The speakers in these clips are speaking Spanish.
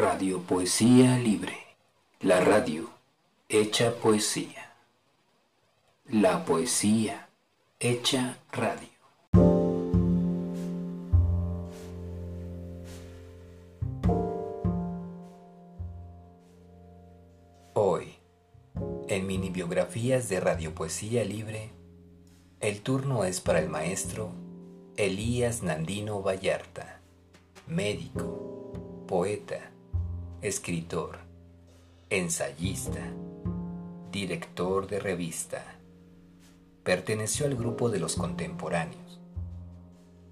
Radio Poesía Libre. La radio hecha poesía. La poesía hecha radio. Hoy, en mini biografías de Radio Poesía Libre, el turno es para el maestro Elías Nandino Vallarta, médico, poeta, escritor, ensayista, director de revista. Perteneció al grupo de los contemporáneos.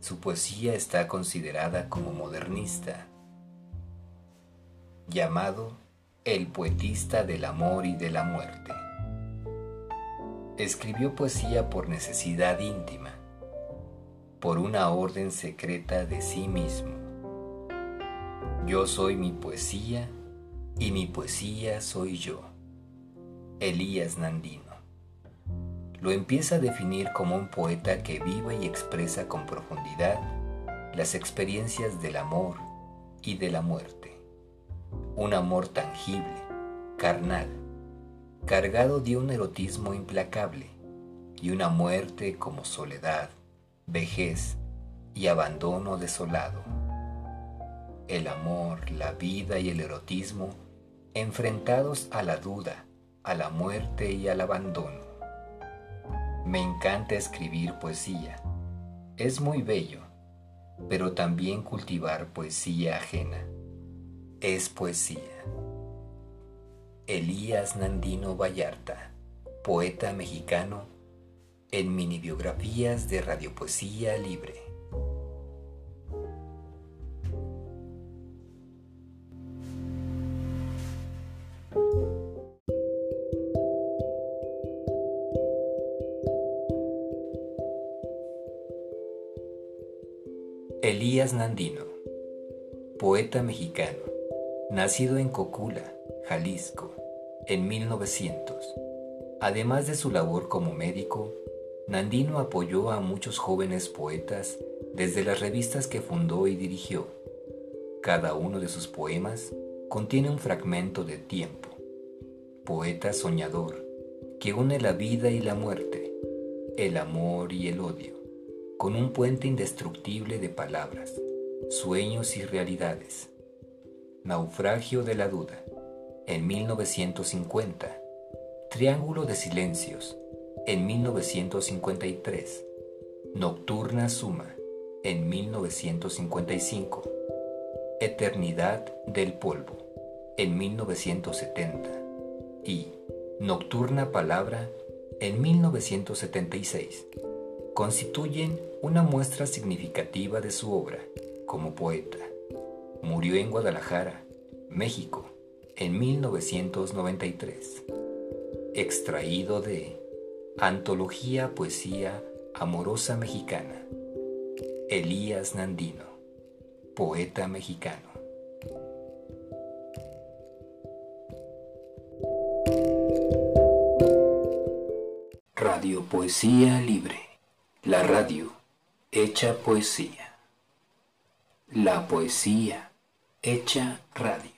Su poesía está considerada como modernista, llamado el poetista del amor y de la muerte. Escribió poesía por necesidad íntima, por una orden secreta de sí mismo yo soy mi poesía y mi poesía soy yo. Elías Nandino. Lo empieza a definir como un poeta que vive y expresa con profundidad las experiencias del amor y de la muerte. Un amor tangible, carnal, cargado de un erotismo implacable y una muerte como soledad, vejez y abandono desolado el amor, la vida y el erotismo enfrentados a la duda, a la muerte y al abandono. Me encanta escribir poesía. Es muy bello, pero también cultivar poesía ajena. Es poesía. Elías Nandino Vallarta, poeta mexicano, en mini biografías de Radiopoesía Libre. Elías Nandino, poeta mexicano, nacido en Cocula, Jalisco, en 1900. Además de su labor como médico, Nandino apoyó a muchos jóvenes poetas desde las revistas que fundó y dirigió. Cada uno de sus poemas contiene un fragmento de tiempo. Poeta soñador, que une la vida y la muerte, el amor y el odio con un puente indestructible de palabras, sueños y realidades. Naufragio de la duda, en 1950. Triángulo de silencios, en 1953. Nocturna Suma, en 1955. Eternidad del Polvo, en 1970. Y Nocturna Palabra, en 1976 constituyen una muestra significativa de su obra como poeta. Murió en Guadalajara, México, en 1993. Extraído de Antología Poesía Amorosa Mexicana. Elías Nandino, poeta mexicano. Radio Poesía Libre. La radio hecha poesía. La poesía hecha radio.